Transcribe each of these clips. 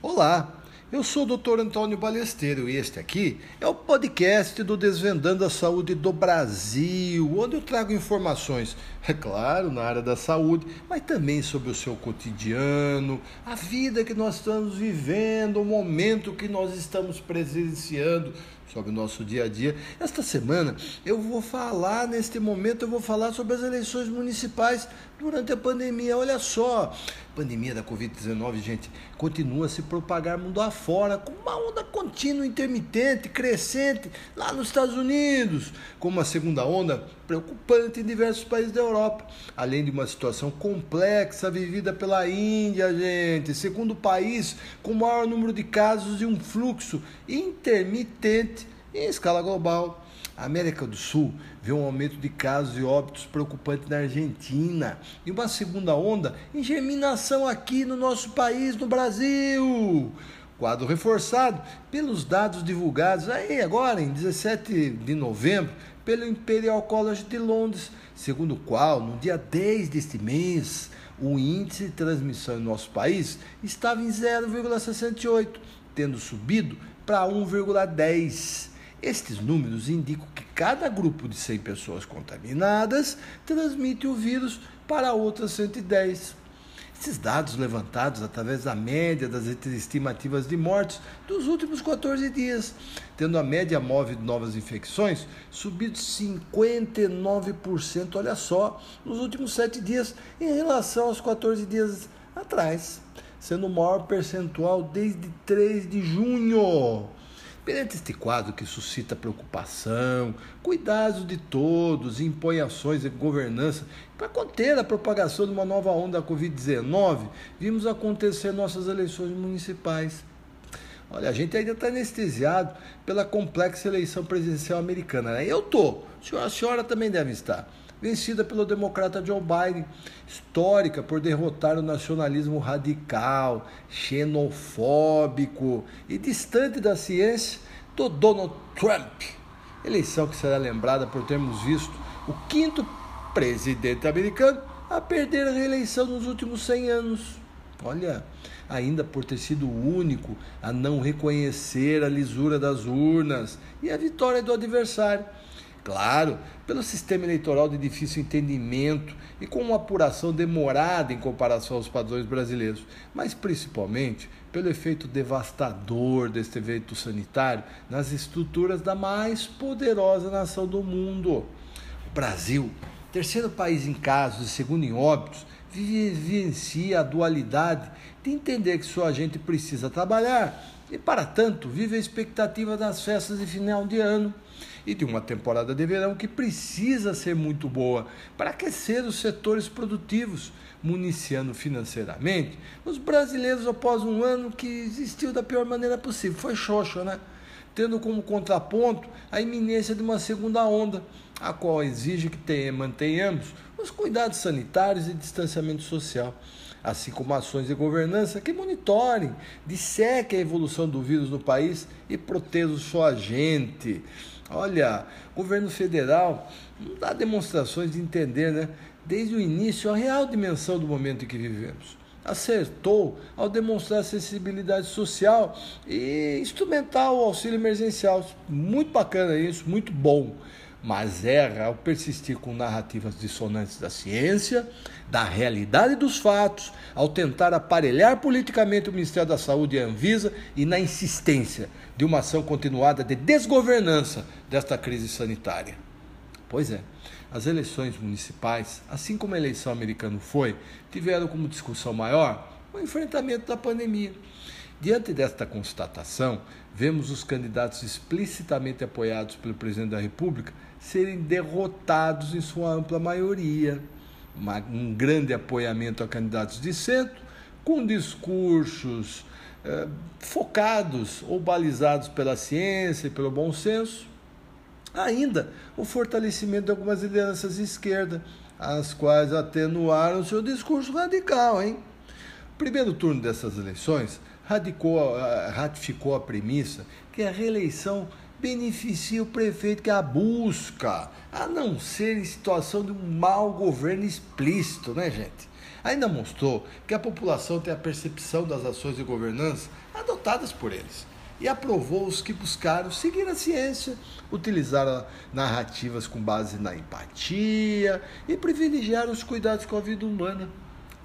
Olá, eu sou o Dr. Antônio Balesteiro e este aqui é o podcast do Desvendando a Saúde do Brasil, onde eu trago informações, é claro, na área da saúde, mas também sobre o seu cotidiano, a vida que nós estamos vivendo, o momento que nós estamos presenciando sobre o nosso dia a dia. Esta semana eu vou falar, neste momento, eu vou falar sobre as eleições municipais durante a pandemia. Olha só, a pandemia da Covid-19, gente, continua a se propagar mundo afora, com uma onda contínua, intermitente, crescente, lá nos Estados Unidos, com uma segunda onda preocupante em diversos países da Europa, além de uma situação complexa vivida pela Índia, gente, segundo país com o maior número de casos e um fluxo intermitente em escala global. A América do Sul vê um aumento de casos e óbitos preocupante na Argentina e uma segunda onda em germinação aqui no nosso país, no Brasil. Quadro reforçado pelos dados divulgados aí agora, em 17 de novembro, pelo Imperial College de Londres, segundo o qual, no dia 10 deste mês, o índice de transmissão em nosso país estava em 0,68, tendo subido para 1,10. Estes números indicam que cada grupo de 100 pessoas contaminadas transmite o vírus para outras 110. Esses dados levantados através da média das estimativas de mortes dos últimos 14 dias, tendo a média móvel de novas infecções subido 59%, olha só, nos últimos 7 dias em relação aos 14 dias atrás, sendo o maior percentual desde 3 de junho. Perante este quadro que suscita preocupação, cuidados de todos impõe ações de governança para conter a propagação de uma nova onda da Covid-19, vimos acontecer nossas eleições municipais. Olha, a gente ainda está anestesiado pela complexa eleição presidencial americana. Né? Eu tô, a senhora também deve estar vencida pelo democrata Joe Biden, histórica por derrotar o nacionalismo radical, xenofóbico e distante da ciência do Donald Trump. Eleição que será lembrada por termos visto o quinto presidente americano a perder a reeleição nos últimos 100 anos. Olha, ainda por ter sido o único a não reconhecer a lisura das urnas e a vitória do adversário. Claro, pelo sistema eleitoral de difícil entendimento e com uma apuração demorada em comparação aos padrões brasileiros, mas principalmente pelo efeito devastador deste evento sanitário nas estruturas da mais poderosa nação do mundo. O Brasil, terceiro país em casos e segundo em óbitos, vivencia a dualidade de entender que sua gente precisa trabalhar e, para tanto, vive a expectativa das festas de final de ano e de uma temporada de verão que precisa ser muito boa para aquecer os setores produtivos, municiando financeiramente os brasileiros após um ano que existiu da pior maneira possível. Foi xoxo, né? Tendo como contraponto a iminência de uma segunda onda, a qual exige que tenha, mantenhamos os cuidados sanitários e distanciamento social assim como ações de governança que monitorem, dissequem a evolução do vírus no país e protejam sua gente. Olha, o governo federal não dá demonstrações de entender, né, desde o início, a real dimensão do momento em que vivemos. Acertou ao demonstrar sensibilidade social e instrumental o auxílio emergencial. Muito bacana isso, muito bom mas erra ao persistir com narrativas dissonantes da ciência, da realidade dos fatos, ao tentar aparelhar politicamente o Ministério da Saúde e a Anvisa e na insistência de uma ação continuada de desgovernança desta crise sanitária. Pois é, as eleições municipais, assim como a eleição americana foi, tiveram como discussão maior o enfrentamento da pandemia. Diante desta constatação, vemos os candidatos explicitamente apoiados pelo presidente da República serem derrotados em sua ampla maioria. Uma, um grande apoiamento a candidatos de centro, com discursos eh, focados ou balizados pela ciência e pelo bom senso. Ainda o fortalecimento de algumas lideranças de esquerda, as quais atenuaram seu discurso radical. Hein? Primeiro turno dessas eleições radicou, ratificou a premissa que a reeleição beneficia o prefeito que a busca, a não ser em situação de um mau governo explícito, né, gente? Ainda mostrou que a população tem a percepção das ações de governança adotadas por eles e aprovou os que buscaram seguir a ciência, utilizar narrativas com base na empatia e privilegiar os cuidados com a vida humana.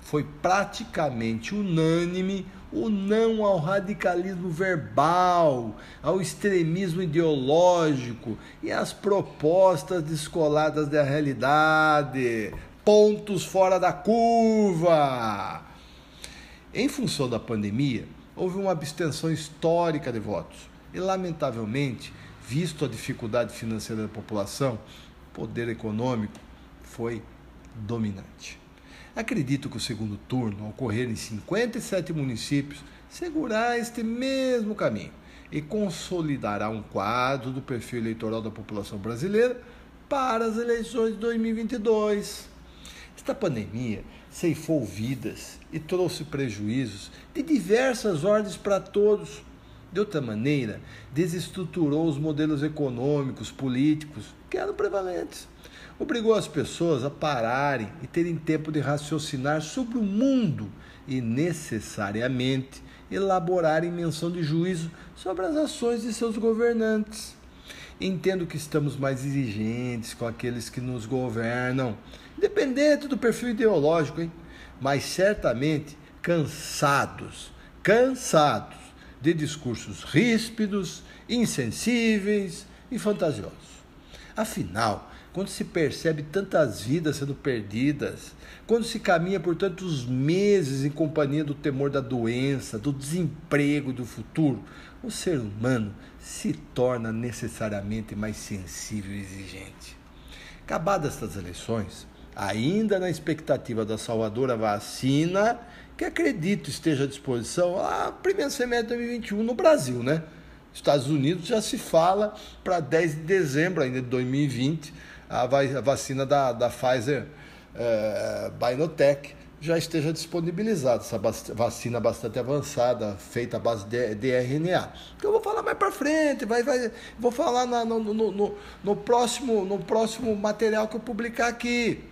Foi praticamente unânime o não ao radicalismo verbal, ao extremismo ideológico e às propostas descoladas da realidade, pontos fora da curva. Em função da pandemia, houve uma abstenção histórica de votos e, lamentavelmente, visto a dificuldade financeira da população, o poder econômico foi dominante. Acredito que o segundo turno, ao ocorrer em 57 municípios, seguirá este mesmo caminho e consolidará um quadro do perfil eleitoral da população brasileira para as eleições de 2022. Esta pandemia ceifou vidas e trouxe prejuízos de diversas ordens para todos. De outra maneira, desestruturou os modelos econômicos, políticos que eram prevalentes obrigou as pessoas a pararem e terem tempo de raciocinar sobre o mundo e necessariamente elaborarem menção de juízo sobre as ações de seus governantes. Entendo que estamos mais exigentes com aqueles que nos governam, independente do perfil ideológico, hein? mas certamente cansados, cansados de discursos ríspidos, insensíveis e fantasiosos. Afinal, quando se percebe tantas vidas sendo perdidas, quando se caminha por tantos meses em companhia do temor da doença, do desemprego e do futuro, o ser humano se torna necessariamente mais sensível e exigente. Acabadas estas eleições, ainda na expectativa da salvadora vacina, que acredito esteja à disposição a primeiro semestre de 2021 no Brasil, né? Estados Unidos já se fala para 10 de dezembro ainda de 2020 a, vacina da, da Pfizer é, Binotech já esteja disponibilizada, essa vacina bastante avançada, feita à base de, de RNA. Que eu vou falar mais para frente, vai, vai, vou falar na, no, no, no, no, próximo, no próximo material que eu publicar aqui.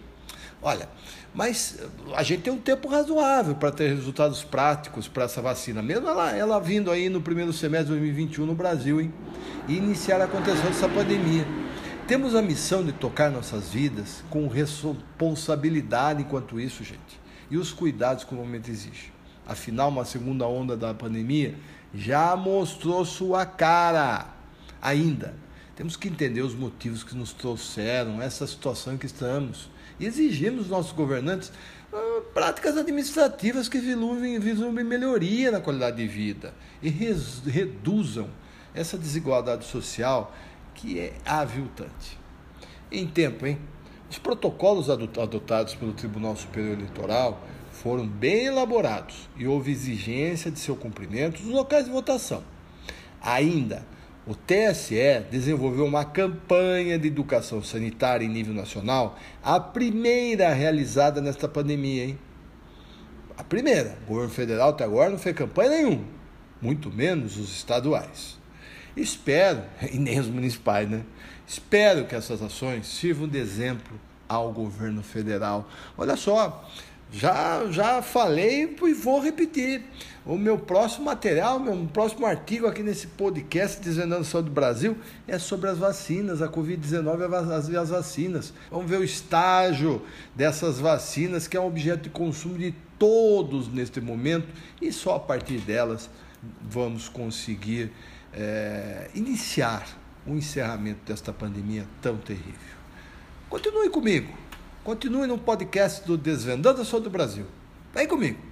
Olha, mas a gente tem um tempo razoável para ter resultados práticos para essa vacina, mesmo ela, ela vindo aí no primeiro semestre de 2021 no Brasil, hein? E iniciar a contenção dessa pandemia. Temos a missão de tocar nossas vidas com responsabilidade enquanto isso, gente, e os cuidados que o momento exige. Afinal, uma segunda onda da pandemia já mostrou sua cara. Ainda, temos que entender os motivos que nos trouxeram essa situação em que estamos exigimos dos nossos governantes uh, práticas administrativas que vislumbrem melhoria na qualidade de vida e reduzam essa desigualdade social que é aviltante. Em tempo, hein? Os protocolos adotados pelo Tribunal Superior Eleitoral foram bem elaborados e houve exigência de seu cumprimento nos locais de votação. Ainda, o TSE desenvolveu uma campanha de educação sanitária em nível nacional, a primeira realizada nesta pandemia, hein? A primeira. O governo federal até agora não fez campanha nenhuma, muito menos os estaduais. Espero, e nem os municipais, né? Espero que essas ações sirvam de exemplo ao governo federal. Olha só, já, já falei e vou repetir. O meu próximo material, meu próximo artigo aqui nesse podcast Desvendando Saúde do Brasil é sobre as vacinas, a Covid-19 e as vacinas. Vamos ver o estágio dessas vacinas, que é um objeto de consumo de todos neste momento, e só a partir delas vamos conseguir é, iniciar o encerramento desta pandemia tão terrível. Continue comigo. Continue no podcast do Desvendando a Saúde do Brasil. Vem comigo.